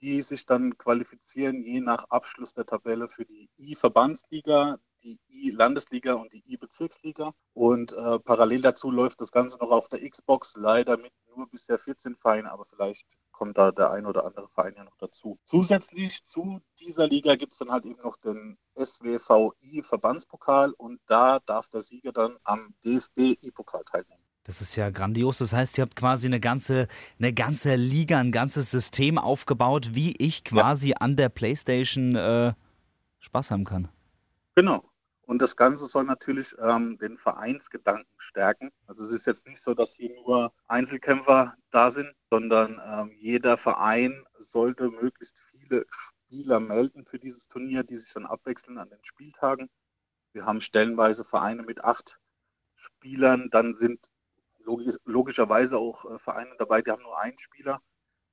die sich dann qualifizieren je nach Abschluss der Tabelle für die I-Verbandsliga, die I-Landesliga und die I-Bezirksliga. Und äh, parallel dazu läuft das Ganze noch auf der Xbox, leider mit nur bisher 14 Vereinen, aber vielleicht kommt da der ein oder andere Verein ja noch dazu. Zusätzlich zu dieser Liga gibt es dann halt eben noch den SWVI Verbandspokal und da darf der Sieger dann am DFB I-Pokal teilnehmen. Das ist ja grandios. Das heißt, ihr habt quasi eine ganze, eine ganze Liga, ein ganzes System aufgebaut, wie ich quasi ja. an der Playstation äh, Spaß haben kann. Genau. Und das Ganze soll natürlich ähm, den Vereinsgedanken stärken. Also es ist jetzt nicht so, dass hier nur Einzelkämpfer da sind, sondern ähm, jeder Verein sollte möglichst viele Spieler melden für dieses Turnier, die sich dann abwechseln an den Spieltagen. Wir haben stellenweise Vereine mit acht Spielern, dann sind logisch, logischerweise auch äh, Vereine dabei, die haben nur einen Spieler.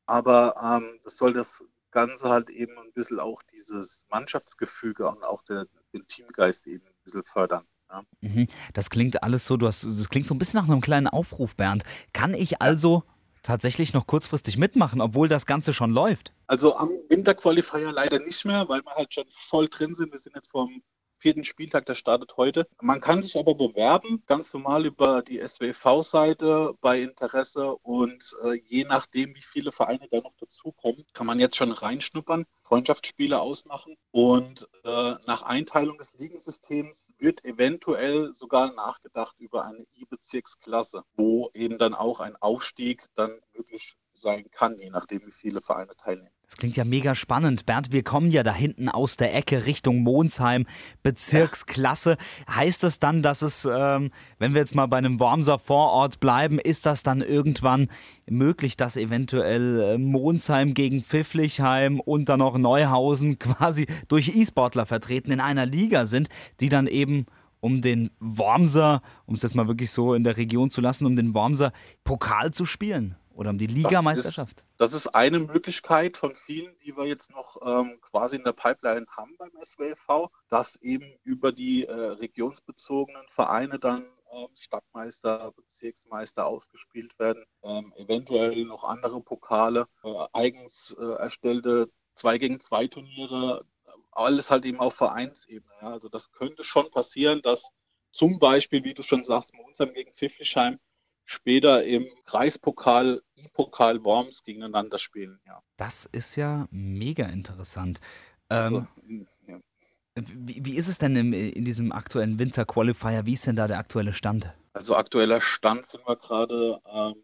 Aber ähm, das soll das Ganze halt eben ein bisschen auch dieses Mannschaftsgefüge und auch der, den Teamgeist eben ein bisschen fördern. Ja. Mhm. Das klingt alles so, du hast, das klingt so ein bisschen nach einem kleinen Aufruf, Bernd. Kann ich also tatsächlich noch kurzfristig mitmachen, obwohl das Ganze schon läuft? Also am Winterqualifier leider nicht mehr, weil wir halt schon voll drin sind. Wir sind jetzt vom vierten Spieltag, der startet heute. Man kann sich aber bewerben, ganz normal über die SWV-Seite bei Interesse und äh, je nachdem, wie viele Vereine da noch dazukommen, kann man jetzt schon reinschnuppern, Freundschaftsspiele ausmachen und äh, nach Einteilung des Ligensystems wird eventuell sogar nachgedacht über eine I-Bezirksklasse, wo eben dann auch ein Aufstieg dann möglich sein kann, je nachdem, wie viele Vereine teilnehmen. Das klingt ja mega spannend. Bernd, wir kommen ja da hinten aus der Ecke Richtung Monsheim, Bezirksklasse. Heißt das dann, dass es, ähm, wenn wir jetzt mal bei einem Wormser Vorort bleiben, ist das dann irgendwann möglich, dass eventuell äh, Monsheim gegen Pfifflichheim und dann noch Neuhausen *laughs* quasi durch E-Sportler vertreten in einer Liga sind, die dann eben um den Wormser, um es jetzt mal wirklich so in der Region zu lassen, um den Wormser Pokal zu spielen? Oder um die Ligameisterschaft? Das, das ist eine Möglichkeit von vielen, die wir jetzt noch ähm, quasi in der Pipeline haben beim SWLV, dass eben über die äh, regionsbezogenen Vereine dann äh, Stadtmeister, Bezirksmeister ausgespielt werden, ähm, eventuell noch andere Pokale, äh, eigens äh, erstellte 2 gegen 2 Turniere, alles halt eben auf Vereinsebene. Ja. Also das könnte schon passieren, dass zum Beispiel, wie du schon sagst, Monsheim gegen Pfifflichheim später im Kreispokal, I-Pokal Worms gegeneinander spielen. Ja. Das ist ja mega interessant. Ähm, also, ja. wie, wie, ist es denn im, in diesem aktuellen Winter-Qualifier? Wie ist denn da der aktuelle Stand? Also aktueller Stand sind wir gerade, ähm,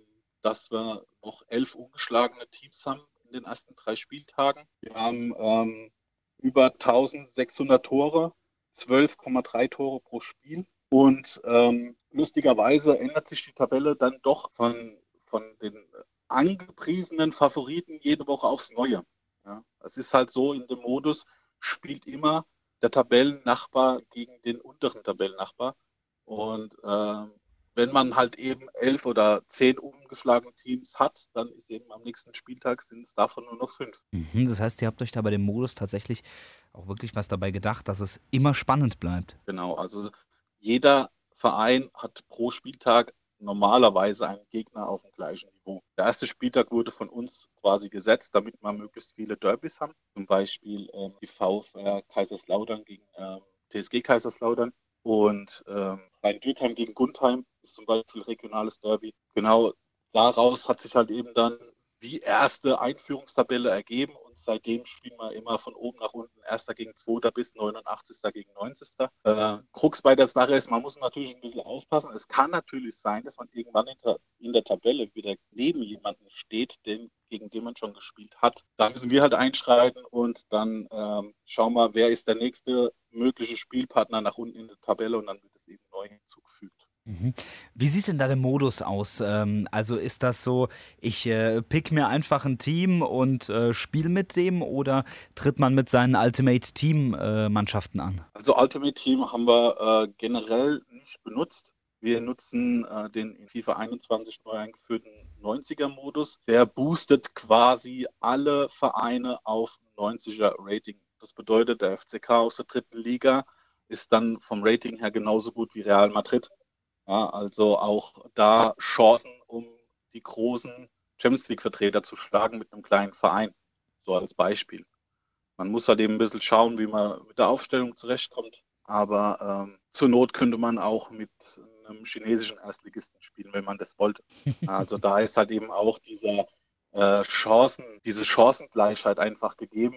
dass wir noch elf ungeschlagene Teams haben in den ersten drei Spieltagen. Wir haben ähm, über 1600 Tore, 12,3 Tore pro Spiel. Und ähm, lustigerweise ändert sich die Tabelle dann doch von, von den angepriesenen Favoriten jede Woche aufs Neue. Ja, es ist halt so, in dem Modus spielt immer der Tabellennachbar gegen den unteren Tabellennachbar. Und äh, wenn man halt eben elf oder zehn umgeschlagene Teams hat, dann ist eben am nächsten Spieltag sind es davon nur noch fünf. Mhm, das heißt, ihr habt euch da bei dem Modus tatsächlich auch wirklich was dabei gedacht, dass es immer spannend bleibt. Genau, also jeder Verein hat pro Spieltag normalerweise einen Gegner auf dem gleichen Niveau. Der erste Spieltag wurde von uns quasi gesetzt, damit wir möglichst viele Derbys haben. Zum Beispiel ähm, die VfR Kaiserslautern gegen ähm, TSG Kaiserslautern und ähm, Rhein-Dürkheim gegen Gundheim ist zum Beispiel regionales Derby. Genau daraus hat sich halt eben dann die erste Einführungstabelle ergeben Seitdem spielen wir immer von oben nach unten, erster gegen zweiter bis 89. gegen 90. Äh, Krux bei der Sache ist, man muss natürlich ein bisschen aufpassen. Es kann natürlich sein, dass man irgendwann in der, in der Tabelle wieder neben jemanden steht, den, gegen den man schon gespielt hat. Da müssen wir halt einschreiten und dann ähm, schauen wir, wer ist der nächste mögliche Spielpartner nach unten in der Tabelle und dann wird es eben neu hinzugefügt. Mhm. Wie sieht denn da der Modus aus? Ähm, also ist das so, ich äh, pick mir einfach ein Team und äh, spiele mit dem oder tritt man mit seinen Ultimate Team äh, Mannschaften an? Also Ultimate Team haben wir äh, generell nicht benutzt. Wir nutzen den in FIFA 21 neu eingeführten 90er Modus. Der boostet quasi alle Vereine auf 90er Rating. Das bedeutet, der FCK aus der dritten Liga ist dann vom Rating her genauso gut wie Real Madrid. Ja, also auch da Chancen, um die großen Champions League-Vertreter zu schlagen mit einem kleinen Verein. So als Beispiel. Man muss halt eben ein bisschen schauen, wie man mit der Aufstellung zurechtkommt. Aber ähm, zur Not könnte man auch mit einem chinesischen Erstligisten spielen, wenn man das wollte. Also da ist halt eben auch dieser äh, Chancen, diese Chancengleichheit einfach gegeben,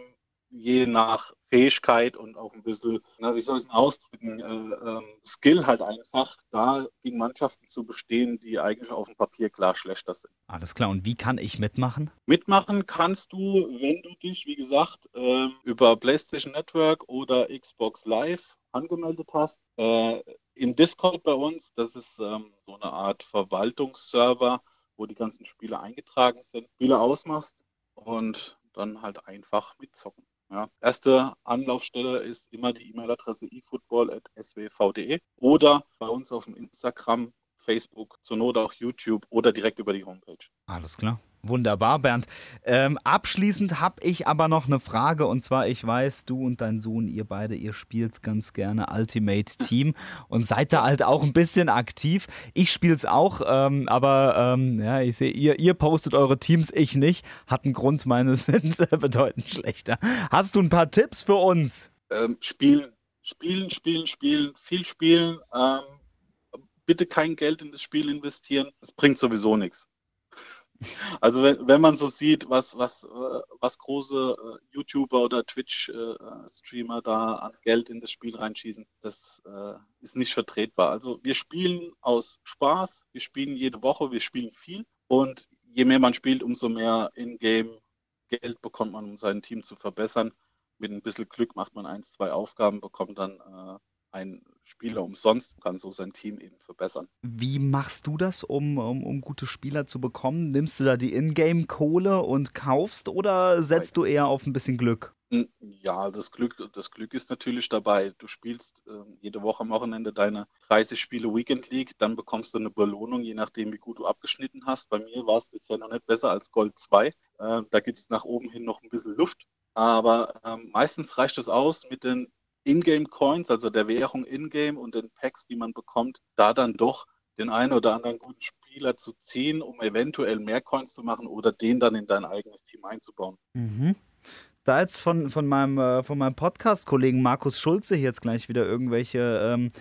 je nach Fähigkeit und auch ein bisschen, na, wie soll ich es ausdrücken, äh, ähm, Skill halt einfach, da gegen Mannschaften zu bestehen, die eigentlich auf dem Papier klar schlechter sind. Alles klar. Und wie kann ich mitmachen? Mitmachen kannst du, wenn du dich, wie gesagt, äh, über PlayStation Network oder Xbox Live angemeldet hast. Äh, Im Discord bei uns, das ist ähm, so eine Art Verwaltungsserver, wo die ganzen Spiele eingetragen sind, Spiele ausmachst und dann halt einfach mitzocken. Ja. Erste Anlaufstelle ist immer die E-Mail-Adresse efootball.swv.de oder bei uns auf dem Instagram, Facebook, zur Not auch YouTube oder direkt über die Homepage. Alles klar. Wunderbar, Bernd. Ähm, abschließend habe ich aber noch eine Frage und zwar, ich weiß, du und dein Sohn, ihr beide, ihr spielt ganz gerne Ultimate Team und seid da halt auch ein bisschen aktiv. Ich spiele es auch, ähm, aber ähm, ja, ich sehe, ihr, ihr postet eure Teams, ich nicht. Hat einen Grund, meine *laughs* sind bedeutend schlechter. Hast du ein paar Tipps für uns? Ähm, spielen, spielen, spielen, spielen, viel spielen. Ähm, bitte kein Geld in das Spiel investieren. Es bringt sowieso nichts. *laughs* Also wenn, wenn man so sieht, was, was, äh, was große äh, YouTuber oder Twitch-Streamer da an Geld in das Spiel reinschießen, das äh, ist nicht vertretbar. Also wir spielen aus Spaß, wir spielen jede Woche, wir spielen viel und je mehr man spielt, umso mehr in-game Geld bekommt man, um sein Team zu verbessern. Mit ein bisschen Glück macht man ein, zwei Aufgaben, bekommt dann äh, ein Spieler umsonst, kann so sein Team eben verbessern. Wie machst du das, um, um, um gute Spieler zu bekommen? Nimmst du da die Ingame-Kohle und kaufst oder setzt du eher auf ein bisschen Glück? Hm, ja, das Glück, das Glück ist natürlich dabei. Du spielst äh, jede Woche am Wochenende deine 30 Spiele Weekend League, dann bekommst du eine Belohnung, je nachdem, wie gut du abgeschnitten hast. Bei mir war es bisher noch nicht besser als Gold 2. Äh, da gibt es nach oben hin noch ein bisschen Luft. Aber äh, meistens reicht es aus, mit den Ingame-Coins, also der Währung Ingame und den Packs, die man bekommt, da dann doch den einen oder anderen guten Spieler zu ziehen, um eventuell mehr Coins zu machen oder den dann in dein eigenes Team einzubauen. Mhm. Da jetzt von, von meinem, äh, von meinem Podcast-Kollegen Markus Schulze jetzt gleich wieder irgendwelche ähm,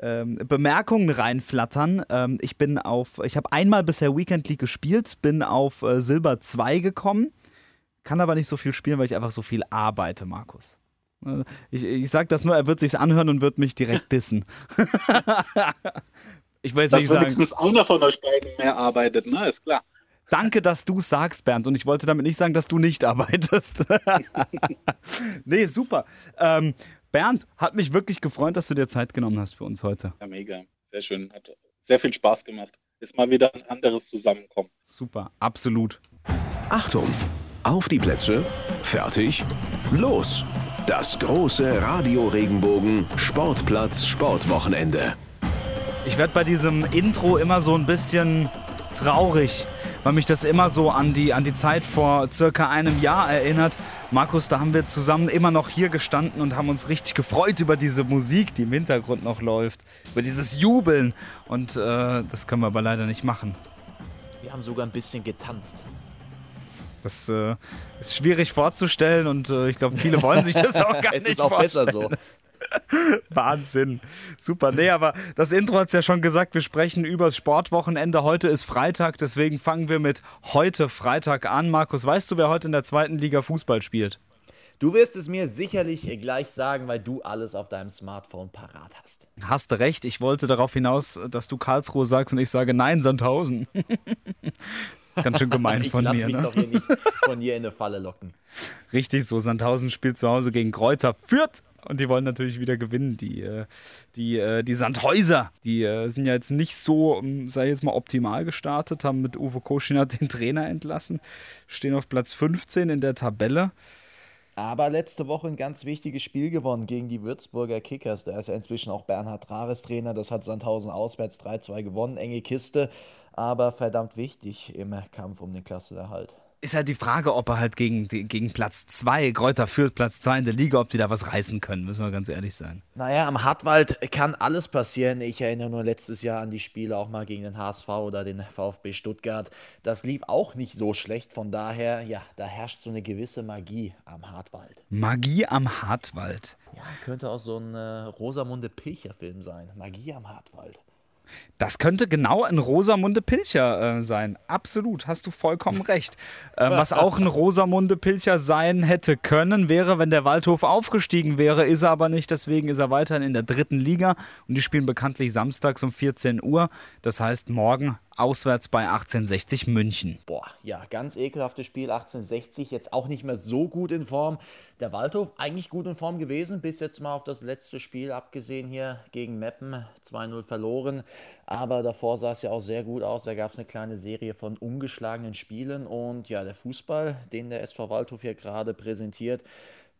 ähm, Bemerkungen reinflattern. Ähm, ich bin auf, ich habe einmal bisher Weekend League gespielt, bin auf äh, Silber 2 gekommen, kann aber nicht so viel spielen, weil ich einfach so viel arbeite, Markus. Ich, ich sage das nur, er wird sich's anhören und wird mich direkt *laughs* dissen. *laughs* ich weiß dass nicht sagen. wenigstens einer von euch beiden mehr arbeitet, ne? Ist klar. Danke, dass du es sagst, Bernd. Und ich wollte damit nicht sagen, dass du nicht arbeitest. *laughs* nee, super. Ähm, Bernd, hat mich wirklich gefreut, dass du dir Zeit genommen hast für uns heute. Ja, mega. Sehr schön. Hat sehr viel Spaß gemacht. Ist mal wieder ein anderes Zusammenkommen. Super, absolut. Achtung! Auf die Plätze, fertig, los! Das große Radio Regenbogen Sportplatz Sportwochenende. Ich werde bei diesem Intro immer so ein bisschen traurig, weil mich das immer so an die, an die Zeit vor circa einem Jahr erinnert. Markus, da haben wir zusammen immer noch hier gestanden und haben uns richtig gefreut über diese Musik, die im Hintergrund noch läuft, über dieses Jubeln. Und äh, das können wir aber leider nicht machen. Wir haben sogar ein bisschen getanzt. Das äh, ist schwierig vorzustellen und äh, ich glaube, viele wollen sich das auch *laughs* gar es nicht ist auch vorstellen. besser so. *laughs* Wahnsinn. Super. Nee, aber das Intro hat es ja schon gesagt, wir sprechen über das Sportwochenende. Heute ist Freitag, deswegen fangen wir mit heute Freitag an. Markus, weißt du, wer heute in der zweiten Liga Fußball spielt? Du wirst es mir sicherlich gleich sagen, weil du alles auf deinem Smartphone parat hast. Hast du recht. Ich wollte darauf hinaus, dass du Karlsruhe sagst und ich sage nein, Sandhausen. *laughs* Ganz schön gemein *laughs* von ich mir. Mich ne? doch hier nicht von hier in eine Falle locken. Richtig so. Sandhausen spielt zu Hause gegen Kräuter Fürth. Und die wollen natürlich wieder gewinnen. Die, äh, die, äh, die Sandhäuser, die äh, sind ja jetzt nicht so, sei jetzt mal optimal gestartet, haben mit Uwe Koschiner *laughs* den Trainer entlassen, stehen auf Platz 15 in der Tabelle. Aber letzte Woche ein ganz wichtiges Spiel gewonnen gegen die Würzburger Kickers. Da ist ja inzwischen auch Bernhard Rares Trainer. Das hat Sandhausen auswärts 3-2 gewonnen. Enge Kiste, aber verdammt wichtig im Kampf um den Klassenerhalt. Ist halt die Frage, ob er halt gegen, gegen Platz 2, Kräuter führt Platz 2 in der Liga, ob die da was reißen können, müssen wir ganz ehrlich sein. Naja, am Hartwald kann alles passieren. Ich erinnere nur letztes Jahr an die Spiele auch mal gegen den HSV oder den VfB Stuttgart. Das lief auch nicht so schlecht. Von daher, ja, da herrscht so eine gewisse Magie am Hartwald. Magie am Hartwald. Ja, könnte auch so ein äh, Rosamunde Pilcher-Film sein. Magie am Hartwald. Das könnte genau ein Rosamunde Pilcher äh, sein. Absolut, hast du vollkommen recht. Äh, was auch ein Rosamunde Pilcher sein hätte können, wäre, wenn der Waldhof aufgestiegen wäre, ist er aber nicht. Deswegen ist er weiterhin in der dritten Liga und die spielen bekanntlich samstags um 14 Uhr. Das heißt morgen auswärts bei 1860 München. Boah, ja, ganz ekelhaftes Spiel. 1860 jetzt auch nicht mehr so gut in Form. Der Waldhof eigentlich gut in Form gewesen, bis jetzt mal auf das letzte Spiel abgesehen hier gegen Meppen. 2-0 verloren. Aber davor sah es ja auch sehr gut aus. Da gab es eine kleine Serie von ungeschlagenen Spielen. Und ja, der Fußball, den der SV Waldhof hier gerade präsentiert,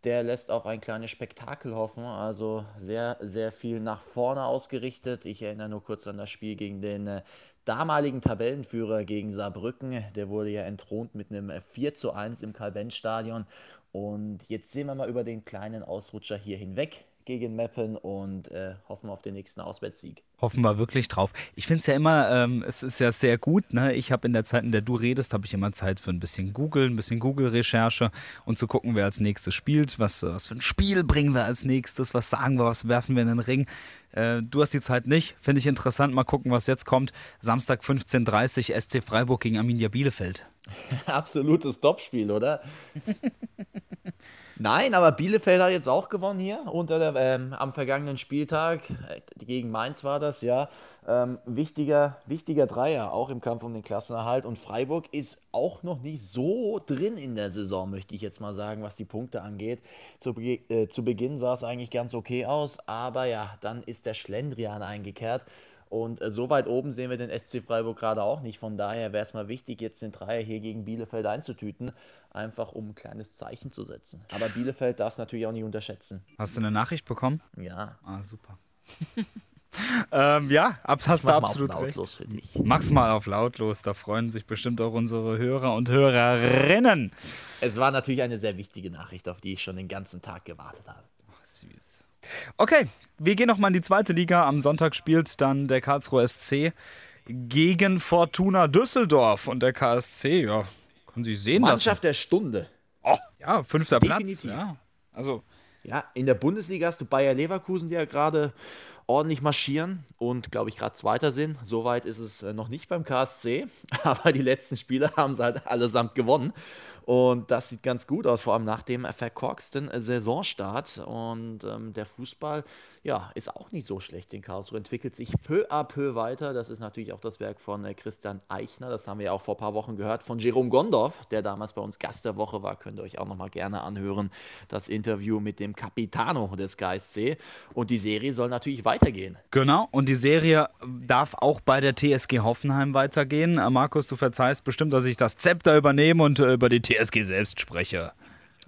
der lässt auf ein kleines Spektakel hoffen. Also sehr, sehr viel nach vorne ausgerichtet. Ich erinnere nur kurz an das Spiel gegen den äh, damaligen Tabellenführer gegen Saarbrücken. Der wurde ja entthront mit einem 4 zu 1 im Karl-Benz-Stadion. Und jetzt sehen wir mal über den kleinen Ausrutscher hier hinweg gegen Meppen und äh, hoffen auf den nächsten Auswärtssieg. Hoffen wir wirklich drauf. Ich finde es ja immer, ähm, es ist ja sehr gut. Ne? Ich habe in der Zeit, in der du redest, habe ich immer Zeit für ein bisschen Google, ein bisschen Google-Recherche und zu gucken, wer als nächstes spielt. Was, was für ein Spiel bringen wir als nächstes? Was sagen wir? Was werfen wir in den Ring? Äh, du hast die Zeit nicht. Finde ich interessant. Mal gucken, was jetzt kommt. Samstag 15.30 Uhr SC Freiburg gegen Arminia Bielefeld. *laughs* Absolutes Topspiel, oder? *laughs* Nein, aber Bielefeld hat jetzt auch gewonnen hier unter der, ähm, am vergangenen Spieltag. Äh, gegen Mainz war das, ja. Ähm, wichtiger, wichtiger Dreier, auch im Kampf um den Klassenerhalt. Und Freiburg ist auch noch nicht so drin in der Saison, möchte ich jetzt mal sagen, was die Punkte angeht. Zu, äh, zu Beginn sah es eigentlich ganz okay aus, aber ja, dann ist der Schlendrian eingekehrt. Und äh, so weit oben sehen wir den SC Freiburg gerade auch nicht. Von daher wäre es mal wichtig, jetzt den Dreier hier gegen Bielefeld einzutüten, einfach um ein kleines Zeichen zu setzen. Aber Bielefeld darf es natürlich auch nicht unterschätzen. Hast du eine Nachricht bekommen? Ja. Ah, super. *laughs* ähm, ja, hast Mach du mal absolut auf recht. lautlos für dich. Mach's mal auf lautlos, da freuen sich bestimmt auch unsere Hörer und Hörerinnen. Es war natürlich eine sehr wichtige Nachricht, auf die ich schon den ganzen Tag gewartet habe. Süß. Okay, wir gehen nochmal in die zweite Liga. Am Sonntag spielt dann der Karlsruhe SC gegen Fortuna Düsseldorf. Und der KSC, ja, können Sie sehen Mannschaft der Stunde. Oh, ja, fünfter Definitiv. Platz. Ja. Also, Ja, in der Bundesliga hast du Bayer Leverkusen, die ja gerade ordentlich marschieren und, glaube ich, gerade Zweiter sind. Soweit ist es äh, noch nicht beim KSC, *laughs* aber die letzten Spiele haben sie halt allesamt gewonnen. Und das sieht ganz gut aus, vor allem nach dem verkorksten Saisonstart. Und ähm, der Fußball, ja, ist auch nicht so schlecht in Karlsruhe, entwickelt sich peu à peu weiter. Das ist natürlich auch das Werk von äh, Christian Eichner. Das haben wir ja auch vor ein paar Wochen gehört von Jerome Gondorf, der damals bei uns Gast der Woche war. Könnt ihr euch auch nochmal gerne anhören. Das Interview mit dem Capitano des KSC. Und die Serie soll natürlich weitergehen. genau. Und die Serie darf auch bei der TSG Hoffenheim weitergehen. Äh, Markus, du verzeihst bestimmt, dass ich das Zepter übernehme und äh, über die TSG selbst spreche.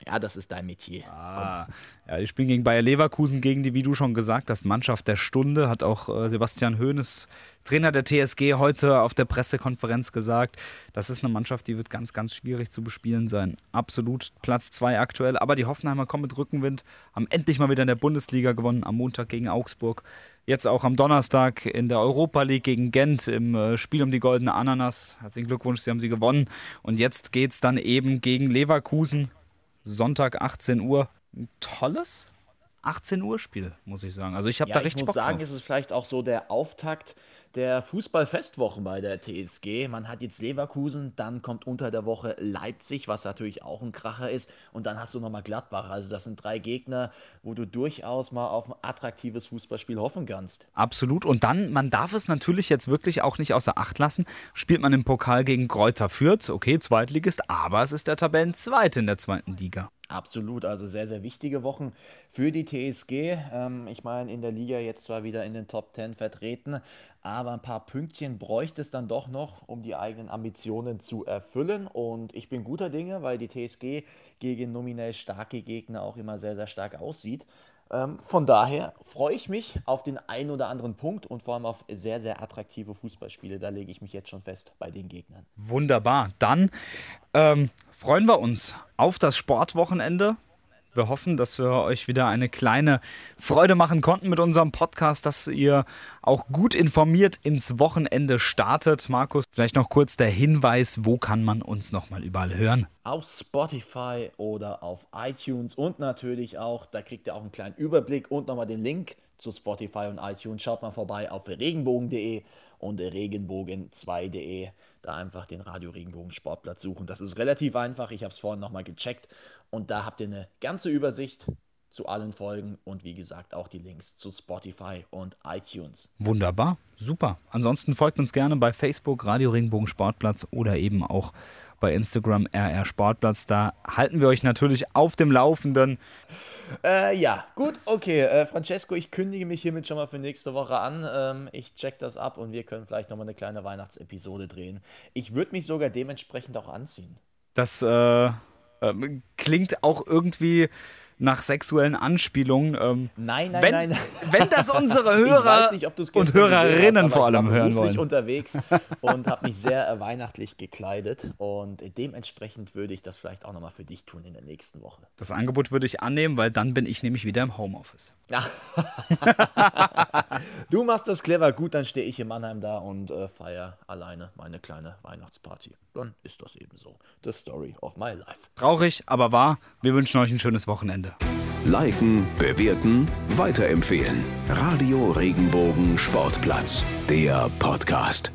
Ja, das ist dein Metier. Ah, ja, die spielen gegen Bayer Leverkusen, gegen die, wie du schon gesagt hast, Mannschaft der Stunde, hat auch äh, Sebastian Hoeneß, Trainer der TSG, heute auf der Pressekonferenz gesagt. Das ist eine Mannschaft, die wird ganz, ganz schwierig zu bespielen sein. Absolut Platz zwei aktuell, aber die Hoffenheimer kommen mit Rückenwind, haben endlich mal wieder in der Bundesliga gewonnen, am Montag gegen Augsburg. Jetzt auch am Donnerstag in der Europa League gegen Gent im äh, Spiel um die goldene Ananas. Herzlichen Glückwunsch, sie haben sie gewonnen. Und jetzt geht es dann eben gegen Leverkusen. Sonntag 18 Uhr. Ein tolles 18 Uhr Spiel, muss ich sagen. Also ich habe Ja, da ich richtig muss Bock sagen, drauf. ist es vielleicht auch so der Auftakt der Fußballfestwochen bei der TSG. Man hat jetzt Leverkusen, dann kommt unter der Woche Leipzig, was natürlich auch ein Kracher ist, und dann hast du nochmal Gladbach. Also das sind drei Gegner, wo du durchaus mal auf ein attraktives Fußballspiel hoffen kannst. Absolut. Und dann, man darf es natürlich jetzt wirklich auch nicht außer Acht lassen, spielt man im Pokal gegen Kräuter Fürth. Okay, Zweitligist, aber es ist der Tabellenzweite in der zweiten Liga. Absolut, also sehr, sehr wichtige Wochen für die TSG. Ähm, ich meine, in der Liga jetzt zwar wieder in den Top 10 vertreten, aber ein paar Pünktchen bräuchte es dann doch noch, um die eigenen Ambitionen zu erfüllen. Und ich bin guter Dinge, weil die TSG gegen nominell starke Gegner auch immer sehr, sehr stark aussieht. Ähm, von daher freue ich mich auf den einen oder anderen Punkt und vor allem auf sehr, sehr attraktive Fußballspiele. Da lege ich mich jetzt schon fest bei den Gegnern. Wunderbar. Dann ähm, freuen wir uns auf das Sportwochenende. Wir hoffen, dass wir euch wieder eine kleine Freude machen konnten mit unserem Podcast, dass ihr auch gut informiert ins Wochenende startet. Markus, vielleicht noch kurz der Hinweis, wo kann man uns nochmal überall hören? Auf Spotify oder auf iTunes und natürlich auch, da kriegt ihr auch einen kleinen Überblick und nochmal den Link zu Spotify und iTunes. Schaut mal vorbei auf regenbogen.de und regenbogen2.de. Da einfach den Radio Regenbogen Sportplatz suchen. Das ist relativ einfach. Ich habe es vorhin nochmal gecheckt. Und da habt ihr eine ganze Übersicht zu allen Folgen und wie gesagt auch die Links zu Spotify und iTunes. Wunderbar, super. Ansonsten folgt uns gerne bei Facebook Radio Regenbogen Sportplatz oder eben auch bei Instagram RR Sportplatz. Da halten wir euch natürlich auf dem Laufenden. Äh, ja, gut, okay. Äh, Francesco, ich kündige mich hiermit schon mal für nächste Woche an. Ähm, ich check das ab und wir können vielleicht nochmal eine kleine Weihnachtsepisode drehen. Ich würde mich sogar dementsprechend auch anziehen. Das äh, äh klingt auch irgendwie nach sexuellen Anspielungen. Ähm, nein, nein, wenn, nein, Wenn das unsere *laughs* Hörer nicht, und Hörerinnen hast, vor allem hören wollen. Ich unterwegs und habe mich sehr weihnachtlich gekleidet und dementsprechend würde ich das vielleicht auch nochmal für dich tun in der nächsten Woche. Das Angebot würde ich annehmen, weil dann bin ich nämlich wieder im Homeoffice. Ja. *laughs* du machst das clever. Gut, dann stehe ich in Mannheim da und äh, feiere alleine meine kleine Weihnachtsparty. Dann ist das eben so. The story of my life. Traurig, aber wahr. Wir wünschen euch ein schönes Wochenende. Liken, bewerten, weiterempfehlen. Radio Regenbogen Sportplatz, der Podcast.